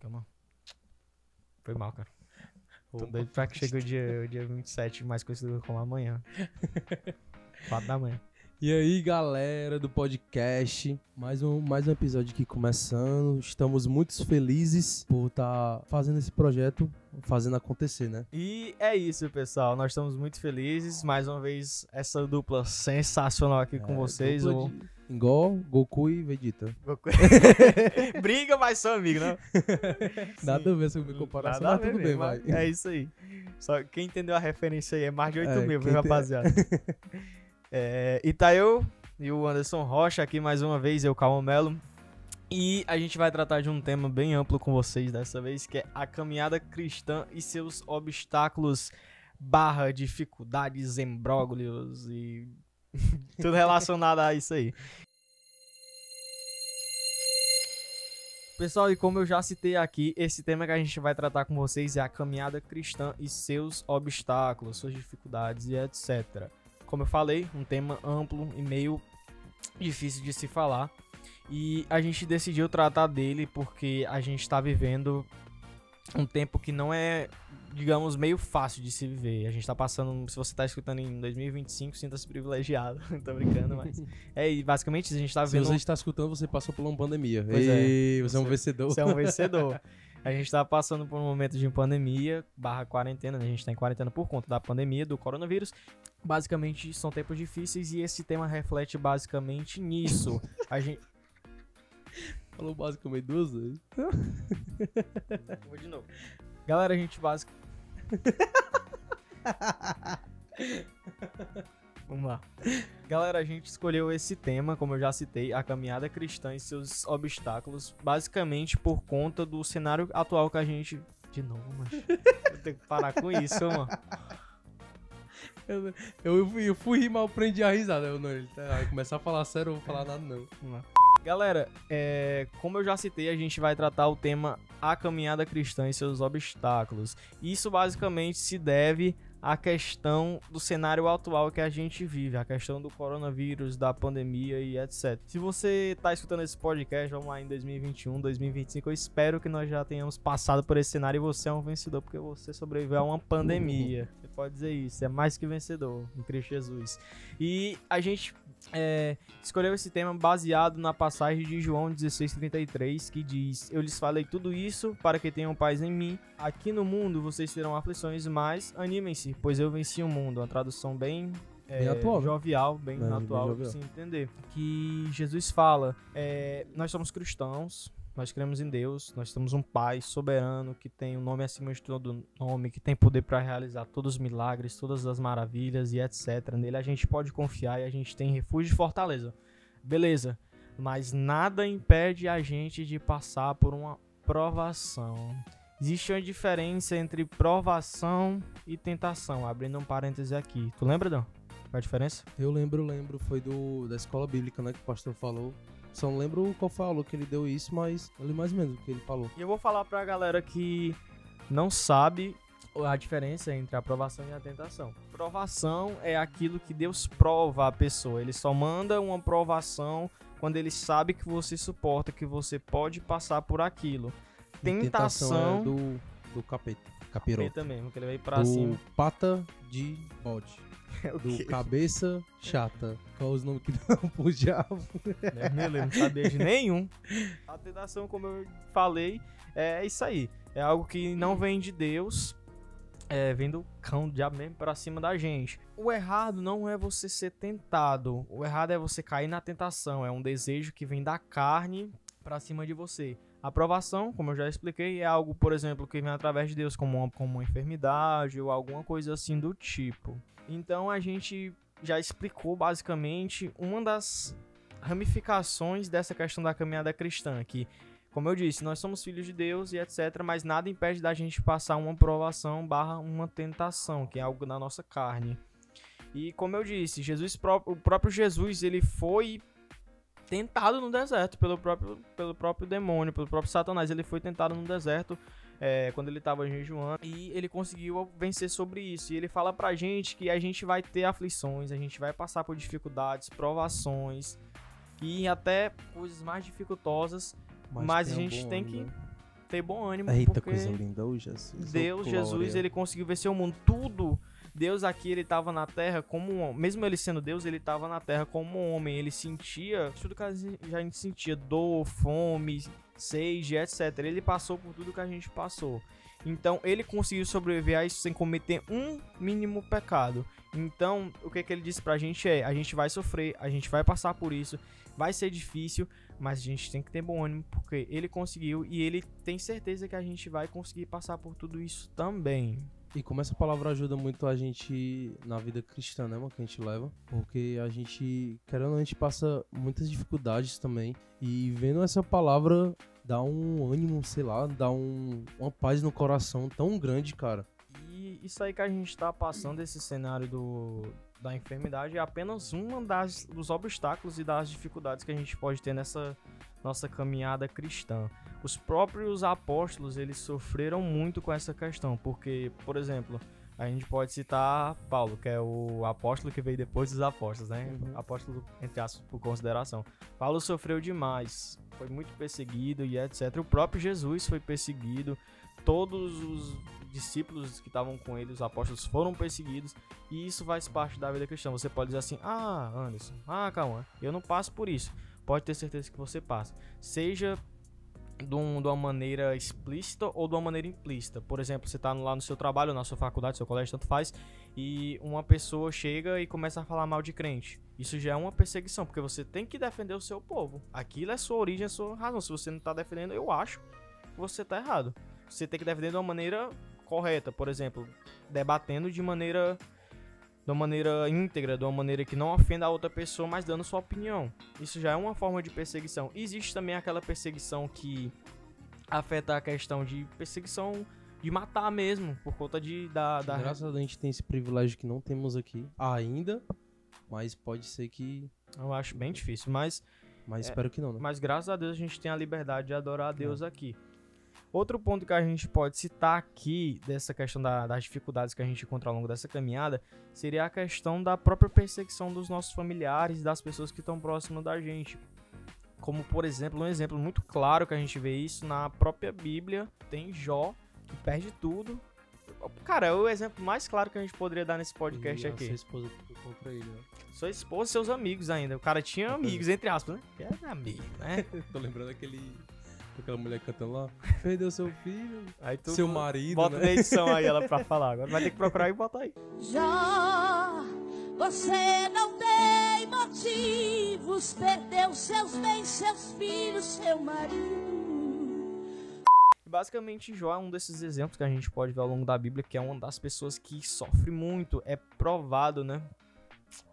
calma. Foi mal, cara. Tô doido pra que chegue o dia, o dia 27, mais conhecido como amanhã. 4 da manhã. E aí, galera do podcast, mais um, mais um episódio aqui começando. Estamos muito felizes por estar fazendo esse projeto, fazendo acontecer, né? E é isso, pessoal. Nós estamos muito felizes. Mais uma vez, essa dupla sensacional aqui com É, vocês. dupla O... de- Igual Goku e Vegeta. Briga, mas são amigos, não? Nada a ver minha comparação, Nada a mas ver tudo bem, mesmo, vai. mas É isso aí. Só quem entendeu a referência aí é mais de 8 É, mil, viu, quem tem- rapaziada? é, e tá eu e o Anderson Rocha aqui mais uma vez, eu, Calma Melo. E a gente vai tratar de um tema bem amplo com vocês dessa vez, que é a caminhada cristã e seus obstáculos barra dificuldades, embróglios e tudo relacionado a isso aí. Pessoal, e como eu já citei aqui, esse tema que a gente vai tratar com vocês é a caminhada cristã e seus obstáculos, suas dificuldades e etc. Como eu falei, um tema amplo e meio difícil de se falar. E a gente decidiu tratar dele porque a gente está vivendo um tempo que não é, digamos, meio fácil de se viver. A gente tá passando, se você tá escutando em 2025, sinta-se privilegiado. Tô brincando, mas. É, e basicamente a gente tá Se vivendo. você está escutando, você passou por uma pandemia. Pois é. Ei, você é um Você- vencedor. Você é um vencedor. A gente tá passando por um momento de pandemia, barra quarentena, né? A gente tá em quarentena por conta da pandemia, do coronavírus. Basicamente, são tempos difíceis e esse tema reflete basicamente nisso. A gente. Falou basicamente duas vezes. Vou de novo. Galera, a gente basic... Vamos lá. Galera, a gente escolheu esse tema, como eu já citei, a caminhada cristã e seus obstáculos, basicamente por conta do cenário atual que a gente. De novo, mano. Eu tenho que parar com isso, mano. Eu, eu, fui, eu fui rir, mas eu prendi a risada. Eu, não, ele tá, começar a falar sério, eu não vou falar nada, não. Vamos lá. Galera, é, como eu já citei, a gente vai tratar o tema a caminhada cristã e seus obstáculos. Isso basicamente se deve à questão do cenário atual que a gente vive, a questão do coronavírus, da pandemia e etc. Se você tá escutando esse podcast, vamos lá em 2021, 2025, eu espero que nós já tenhamos passado por esse cenário e você é um vencedor, porque você sobreviveu a uma pandemia. Você pode dizer isso, é mais que vencedor em Cristo Jesus. E a gente é, escolheu esse tema baseado na passagem de João 16:33, que diz: Eu lhes falei tudo isso para que tenham paz em mim. Aqui no mundo vocês terão aflições, mas animem-se, pois eu venci o mundo. Uma tradução bem Bem atual, né? jovial, bem É, bem atual, pra jovial. você entender. Que Jesus fala: é, Nós somos cristãos. Nós cremos em Deus, nós temos um Pai soberano que tem um nome acima de todo nome, que tem poder para realizar todos os milagres, todas as maravilhas e etc. Nele a gente pode confiar e a gente tem refúgio e fortaleza. Beleza, mas nada impede a gente de passar por uma provação. Existe uma diferença entre provação e tentação. Abrindo um parêntese aqui. Tu lembra, Dan? Qual a diferença? Eu lembro, lembro, foi do, da escola bíblica, né, que o pastor falou. Só não lembro qual foi a aula que ele deu isso, mas eu li mais ou menos o que ele falou. E eu vou falar pra galera que não sabe a diferença entre a aprovação e a tentação. Provação é aquilo que Deus prova a pessoa. Ele só manda uma provação quando ele sabe que você suporta, que você pode passar por aquilo. E Tentação, é do, do capeta, capiroto. Eita mesmo, que ele veio pra do cima. pata de bode. É o Do quê? cabeça chata. Qual os nomes que dão pro diabo? Deus me livre, não sabia de nenhum. A tentação, como eu falei, é isso aí. É algo que não vem de Deus, é, vem do cão do diabo mesmo pra cima da gente. O errado não é você ser tentado. O errado é você cair na tentação. É um desejo que vem da carne pra cima de você. A aprovação, como eu já expliquei, é algo, por exemplo, que vem através de Deus, como uma, como uma enfermidade ou alguma coisa assim do tipo. Então a gente já explicou basicamente uma das ramificações dessa questão da caminhada cristã, que, como eu disse, nós somos filhos de Deus e etc, mas nada impede da gente passar uma provação barra uma tentação, que é algo da nossa carne. E como eu disse, Jesus o próprio Jesus, ele foi tentado no deserto pelo próprio, pelo próprio demônio, pelo próprio Satanás. Ele foi tentado no deserto é, quando ele estava jejuando e ele conseguiu vencer sobre isso. E ele fala pra gente que a gente vai ter aflições, a gente vai passar por dificuldades, provações e até coisas mais dificultosas, Mas a tenha gente tem ânimo, que- ter bom ânimo. Eita, porque coisa linda, ô Jesus. Deus, Jesus, glória. ele conseguiu vencer o mundo. Tudo. Deus aqui, ele tava na terra como um homem. Mesmo ele sendo Deus, ele tava na terra como um homem. Ele sentia tudo que a gente a gente sentia: dor, fome, sede, etc. Ele passou por tudo que a gente passou. Então, ele conseguiu sobreviver a isso sem cometer um mínimo pecado. Então, o que, que ele disse pra gente é: a gente vai sofrer, a gente vai passar por isso, vai ser difícil, mas a gente tem que ter bom ânimo, porque ele conseguiu e ele tem certeza que a gente vai conseguir passar por tudo isso também. E como essa palavra ajuda muito a gente na vida cristã, né, mano, que a gente leva. Porque a gente, querendo a gente passa muitas dificuldades também. E vendo essa palavra dá um ânimo, sei lá, dá um, uma paz no coração tão grande, cara. E isso aí que a gente tá passando, esse cenário do, da enfermidade, é apenas uma das, dos obstáculos e das dificuldades que a gente pode ter nessa nossa caminhada cristã. Os próprios apóstolos, eles sofreram muito com essa questão, porque, por exemplo, a gente pode citar Paulo, que é o apóstolo que veio depois dos apóstolos, né? Uhum. Apóstolo, entre aspas, por consideração. Paulo sofreu demais, foi muito perseguido e etc. O próprio Jesus foi perseguido, todos os discípulos que estavam com ele, os apóstolos, foram perseguidos, e isso faz parte da vida cristã. Você pode dizer assim: Ah, Anderson, ah, calma, eu não passo por isso. Pode ter certeza que você passa. Seja de, um- de uma maneira explícita ou de uma maneira implícita. Por exemplo, você tá lá no seu trabalho, na sua faculdade, seu colégio, tanto faz, e uma pessoa chega e começa a falar mal de crente. Isso já é uma perseguição, porque você tem que defender o seu povo. Aquilo é sua origem, é sua razão. Se você não tá defendendo, eu acho que você tá errado. Você tem que defender de uma maneira correta, por exemplo, debatendo de maneira de uma maneira íntegra, de uma maneira que não ofenda a outra pessoa, mas dando sua opinião. Isso já é uma forma de perseguição. Existe também aquela perseguição que afeta a questão de perseguição de matar mesmo, por conta de da, da Graças a Deus a gente tem esse privilégio que não temos aqui ainda, mas pode ser que... eu acho bem difícil, mas Mas É, espero que não, né? Mas graças a Deus a gente tem a liberdade de adorar a Deus aqui. Outro ponto que a gente pode citar aqui, dessa questão da- das dificuldades que a gente encontra ao longo dessa caminhada, seria a questão da própria perseguição dos nossos familiares das pessoas que estão próximas da gente. Como, por exemplo, um exemplo muito claro que a gente vê isso na própria Bíblia, tem Jó, que perde tudo. Cara, é o exemplo mais claro que a gente poderia dar nesse podcast E aqui. Sua esposa contra ele, né? Sua esposa e seus amigos ainda. O cara tinha amigos, entre aspas, né? Que é amigo, né? Tô lembrando aquele... Aquela mulher cantando lá. Perdeu seu filho, Aí tu seu marido, bota né? na edição aí ela pra falar. Agora vai ter que procurar e botar aí. Já você não tem motivos, perdeu seus bens, seus filhos, seu marido. Basicamente, Jó é um desses exemplos que a gente pode ver ao longo da Bíblia, que é uma das pessoas que sofre muito. É provado, né?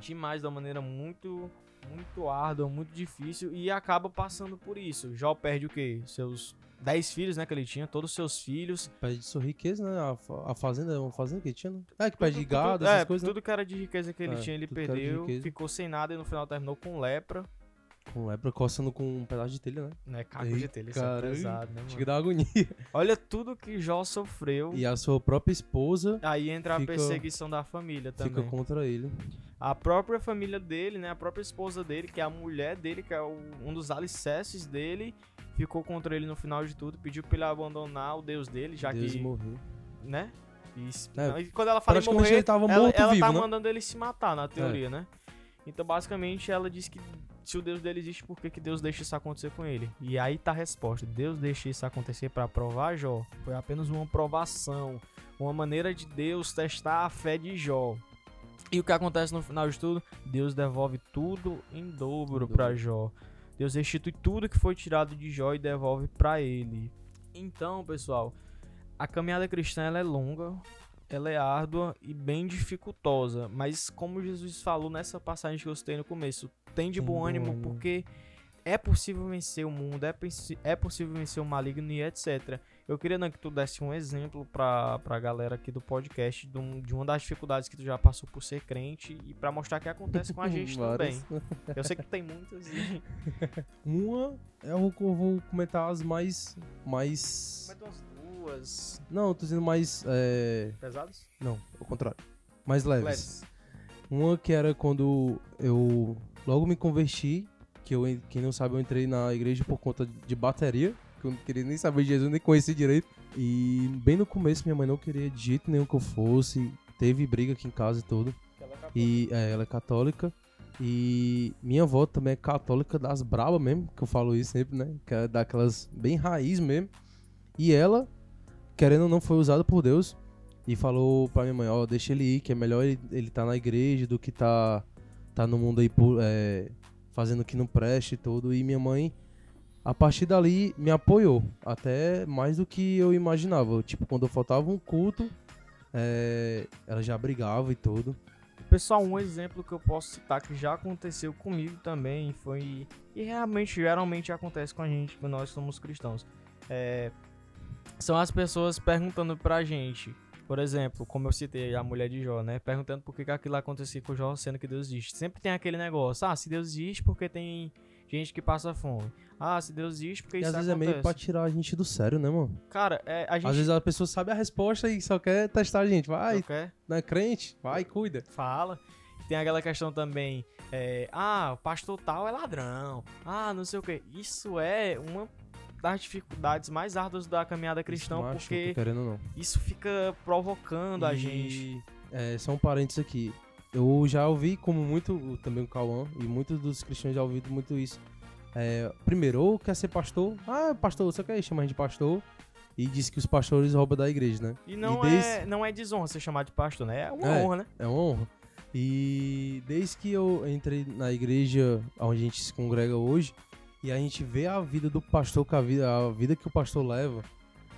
Demais, da maneira muito, muito árdua, muito difícil. E acaba passando por isso. Jó perde o quê? Seus 10 filhos, né? Que ele tinha, todos os seus filhos. Perde sua riqueza, né? A, a fazenda é uma fazenda que ele tinha, né? É, que perde gado, tudo- essas é, coisas, né? Tudo que era de riqueza que ele É, tinha, ele perdeu. Ficou sem nada e no final terminou com lepra. Com lepra coçando com um pedaço de telha, né? Né? Caco de telha, isso é caralho. pesado, né, Acho que mano? dá agonia. Olha tudo que Jó sofreu. E a sua própria esposa Aí entra Fica- a perseguição da família também. fica contra ele. A própria família dele, né? A própria esposa dele, que é a mulher dele, que é o- um dos alicerces dele, ficou contra ele no final de tudo, pediu pra ele abandonar o Deus dele, já Deus que, morreu. né? E, É, não, e quando ela fala em praticamente morrer, ele tava ela, morto ela vivo, tá né? mandando ele se matar na teoria, né? Então, basicamente, ela diz que se o Deus dele existe, por que, que Deus deixa isso acontecer com ele? E aí tá a resposta. Deus deixa isso acontecer pra provar Jó. Foi apenas uma provação, uma maneira de Deus testar a fé de Jó. E o que acontece no final de tudo? Deus devolve tudo em dobro dobro. Jó. Deus restitui tudo que foi tirado de Jó e devolve pra ele. Então, pessoal, a caminhada cristã ela é longa, ela é árdua e bem dificultosa, mas como Jesus falou nessa passagem que eu citei no começo, tem de bom bom ânimo porque é possível vencer o mundo, é, é possível vencer o maligno e etc. Eu queria né, que tu desse um exemplo pra, pra galera aqui do podcast de, um- de uma das dificuldades que tu já passou por ser crente e pra mostrar que acontece com a gente também. Eu sei que tem muitas e... Uma, eu vou, eu vou comentar as mais. mais. Tem umas duas Não, eu tô dizendo mais. É... pesadas? Não, ao contrário. Mais leves. Leves. Uma que era quando eu logo me converti, que eu, quem não sabe, eu entrei na igreja por conta de bateria. que eu não queria nem saber de Jesus, nem conhecer direito. E bem no começo, minha mãe não queria de jeito nenhum que eu fosse. Teve briga aqui em casa e tudo. E é, ela é católica. E minha avó também é católica das brabas mesmo, que eu falo isso sempre, né? Que é daquelas bem raiz mesmo. E ela, querendo ou não, foi usada por Deus. E falou pra minha mãe, ó, deixa ele ir, que é melhor ele, ele tá na igreja do que tá, tá no mundo aí é, fazendo que não preste e tudo. E minha mãe, a partir dali, me apoiou. Até mais do que eu imaginava. Tipo, quando faltava um culto, é, ela já brigava e tudo. Pessoal, um exemplo que eu posso citar que já aconteceu comigo também foi. E realmente, geralmente acontece com a gente, quando nós somos cristãos. É, são as pessoas perguntando pra gente. Por exemplo, como eu citei a mulher de Jó, né? Perguntando por que, que aquilo acontecia com Jó, sendo que Deus existe. Sempre tem aquele negócio. Ah, se Deus existe, porque tem gente que passa fome. Ah, se Deus existe, porque E isso às vezes acontece. é meio pra tirar a gente do sério, né, mano? Cara, é, a gente... Às vezes a pessoa sabe a resposta e só quer testar a gente. Vai, não quer, não é crente? Vai, cuida. fala. Tem aquela questão também, é, ah, o pastor tal é ladrão, ah, não sei o que. Isso é uma das dificuldades mais árduas da caminhada cristã, Isso machuca, porque querendo não. isso fica provocando a E, gente. É, só um parênteses aqui. Eu já ouvi, como muito, também o Cauã, e muitos dos cristãos já ouviram muito isso. É, primeiro, ou quer ser pastor, ah, pastor, você quer chamar a gente de pastor, e diz que os pastores roubam da igreja, né? E não, desde- é, não é desonra ser chamado de pastor, né? É uma É. honra, né? É uma honra. E desde que eu entrei na igreja onde a gente se congrega hoje, e a gente vê a vida do pastor, a vida, a vida que o pastor leva,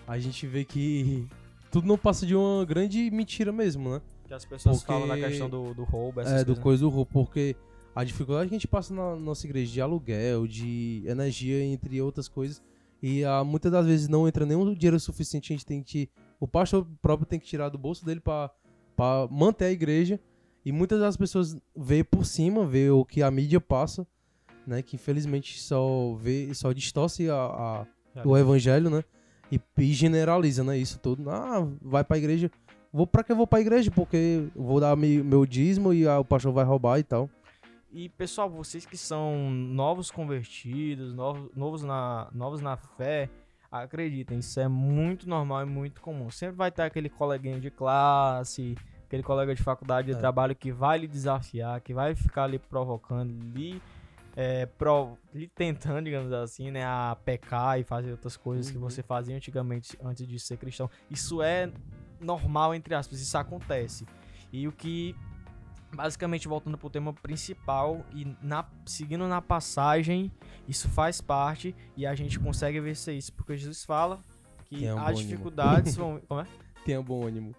a gente vê que tudo não passa de uma grande mentira mesmo, né? Que as pessoas Porque- falam na questão do, do roubo, essas É, do coisas. né? coisa do roubo, porque a dificuldade que a gente passa na nossa igreja de aluguel, de energia, entre outras coisas, e ah, muitas das vezes não entra nenhum dinheiro suficiente, a gente tem que. O pastor próprio tem que tirar do bolso dele pra pra manter a igreja. E muitas das pessoas vê por cima, vê o que a mídia passa, né? Que infelizmente só vê, só distorce a, a- o evangelho, né? E, e generaliza, né? Isso tudo. Ah, vai pra igreja. Vou pra que eu vou pra igreja? Porque vou dar meu, meu dízimo e ah, o pastor vai roubar e tal. E pessoal, vocês que são novos convertidos, novos, novos, na, novos na fé, acreditem, isso é muito normal e muito comum. Sempre vai ter aquele coleguinha de classe, aquele colega de faculdade de É. trabalho que vai lhe desafiar, que vai ficar ali provocando, lhe, é, pro- tentando, digamos assim, né, a pecar e fazer outras coisas que Uhum. você fazia antigamente antes de ser cristão. Isso é normal, entre aspas, isso acontece. E o que basicamente voltando pro tema principal e na, seguindo na passagem, isso faz parte e a gente consegue vencer isso, porque Jesus fala que um as dificuldades vão. Como é? Tenha bom ânimo.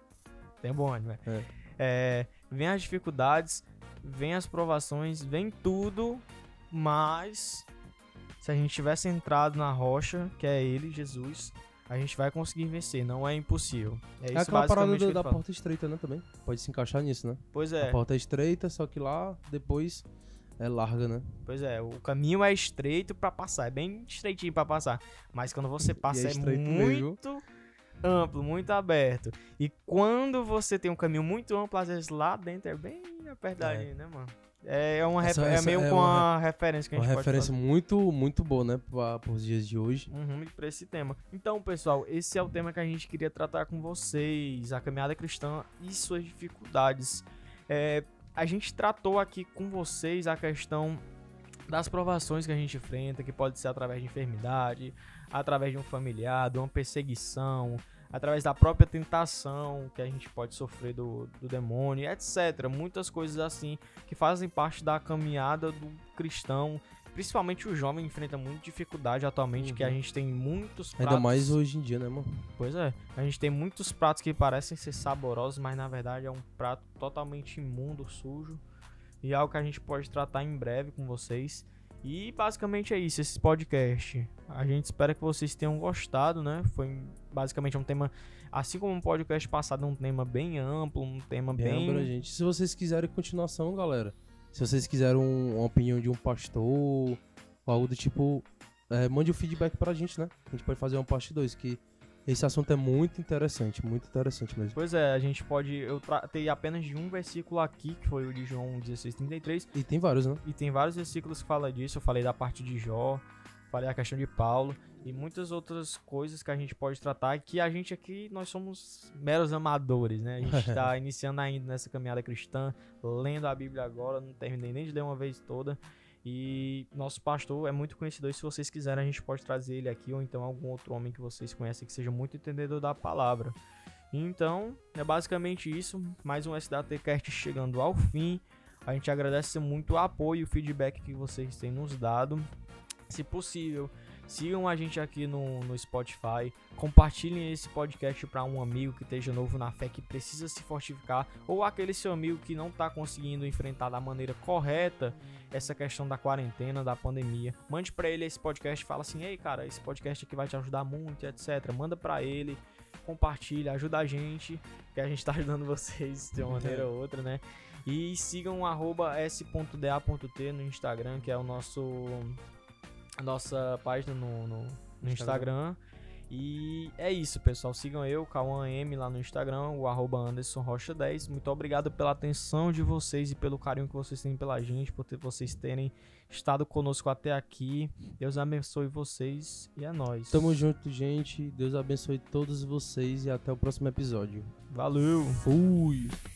Tem bom ânimo, é. É. É, vem as dificuldades, vem as provações, vem tudo, mas se a gente tivesse entrado na rocha, que é ele, Jesus, a gente vai conseguir vencer, não é impossível. É É, isso aquela parada do- da fala. porta estreita, né? Também. Pode se encaixar nisso, né? Pois A é. porta é estreita, só que lá depois é larga, né? Pois é, o caminho é estreito pra passar, é bem estreitinho pra passar, mas quando você passa é, estreito mesmo, viu? muito amplo, muito aberto. E quando você tem um caminho muito amplo, às vezes lá dentro é bem apertadinho, né, mano? É, uma Essa- é essa meio é com uma referência que a Uma gente referência muito, muito boa, né? Para os dias de hoje. Uhum, pra esse tema. Então, pessoal, esse é o tema que a gente queria tratar com vocês, a caminhada cristã e suas dificuldades. É, a gente tratou aqui com vocês a questão das provações que a gente enfrenta, que pode ser através de enfermidade, através de um familiar, de uma perseguição, através da própria tentação que a gente pode sofrer do, do demônio, etc. Muitas coisas assim que fazem parte da caminhada do cristão. Principalmente o jovem enfrenta muita dificuldade atualmente, que a Uhum. gente tem muitos Ainda pratos- mais hoje em dia, né, mano? Pois é, a gente tem muitos pratos que parecem ser saborosos, mas na verdade é um prato totalmente imundo, sujo. E é algo que a gente pode tratar em breve com vocês. E basicamente é isso, esse podcast. A gente espera que vocês tenham gostado, né? Foi basicamente um tema, assim como um podcast passado, um tema bem amplo, um tema Bem bem. abrangente. Se vocês quiserem continuação, galera. Se vocês quiserem um- uma opinião de um pastor ou algo do tipo, é, mande o feedback pra gente, né? A gente pode fazer uma parte 2, que esse assunto é muito interessante, muito interessante mesmo. Pois é, a gente pode. Eu tratei apenas de um versículo aqui, que foi o de João 16,33. E tem vários, né? E tem vários versículos que falam disso. Eu falei da parte de Jó, falei a questão de Paulo. e muitas outras coisas que a gente pode tratar que a gente aqui nós somos meros amadores, né? A gente está iniciando ainda nessa caminhada cristã, lendo a Bíblia agora, não terminei nem de ler uma vez toda. E nosso pastor é muito conhecido. E se vocês quiserem, a gente pode trazer ele aqui, ou então algum outro homem que vocês conhecem que seja muito entendedor da palavra. Então, é basicamente isso. Mais um SDATcast chegando ao fim. A gente agradece muito o apoio e o feedback que vocês têm nos dado. Se possível, Sigam a gente aqui no, no Spotify. Compartilhem esse podcast para um amigo que esteja novo na fé, que precisa se fortificar, ou aquele seu amigo que não está conseguindo enfrentar da maneira correta essa questão da quarentena, da pandemia. Mande para ele esse podcast, fala assim: "Ei, cara, esse podcast aqui vai te ajudar muito, etc". Manda para ele, compartilha, ajuda a gente, que a gente está ajudando vocês de uma maneira ou outra, né? E sigam s.da.t no Instagram, que é o nosso nossa página no, no, no Instagram. Instagram. E é isso, pessoal. Sigam eu, Cauã M, lá no Instagram, o arroba Anderson Rocha 10. Muito obrigado pela atenção de vocês e pelo carinho que vocês têm pela gente, por ter, vocês terem estado conosco até aqui. Deus abençoe vocês e é nóis. Tamo junto, gente. Deus abençoe todos vocês e até o próximo episódio. Valeu! Fui!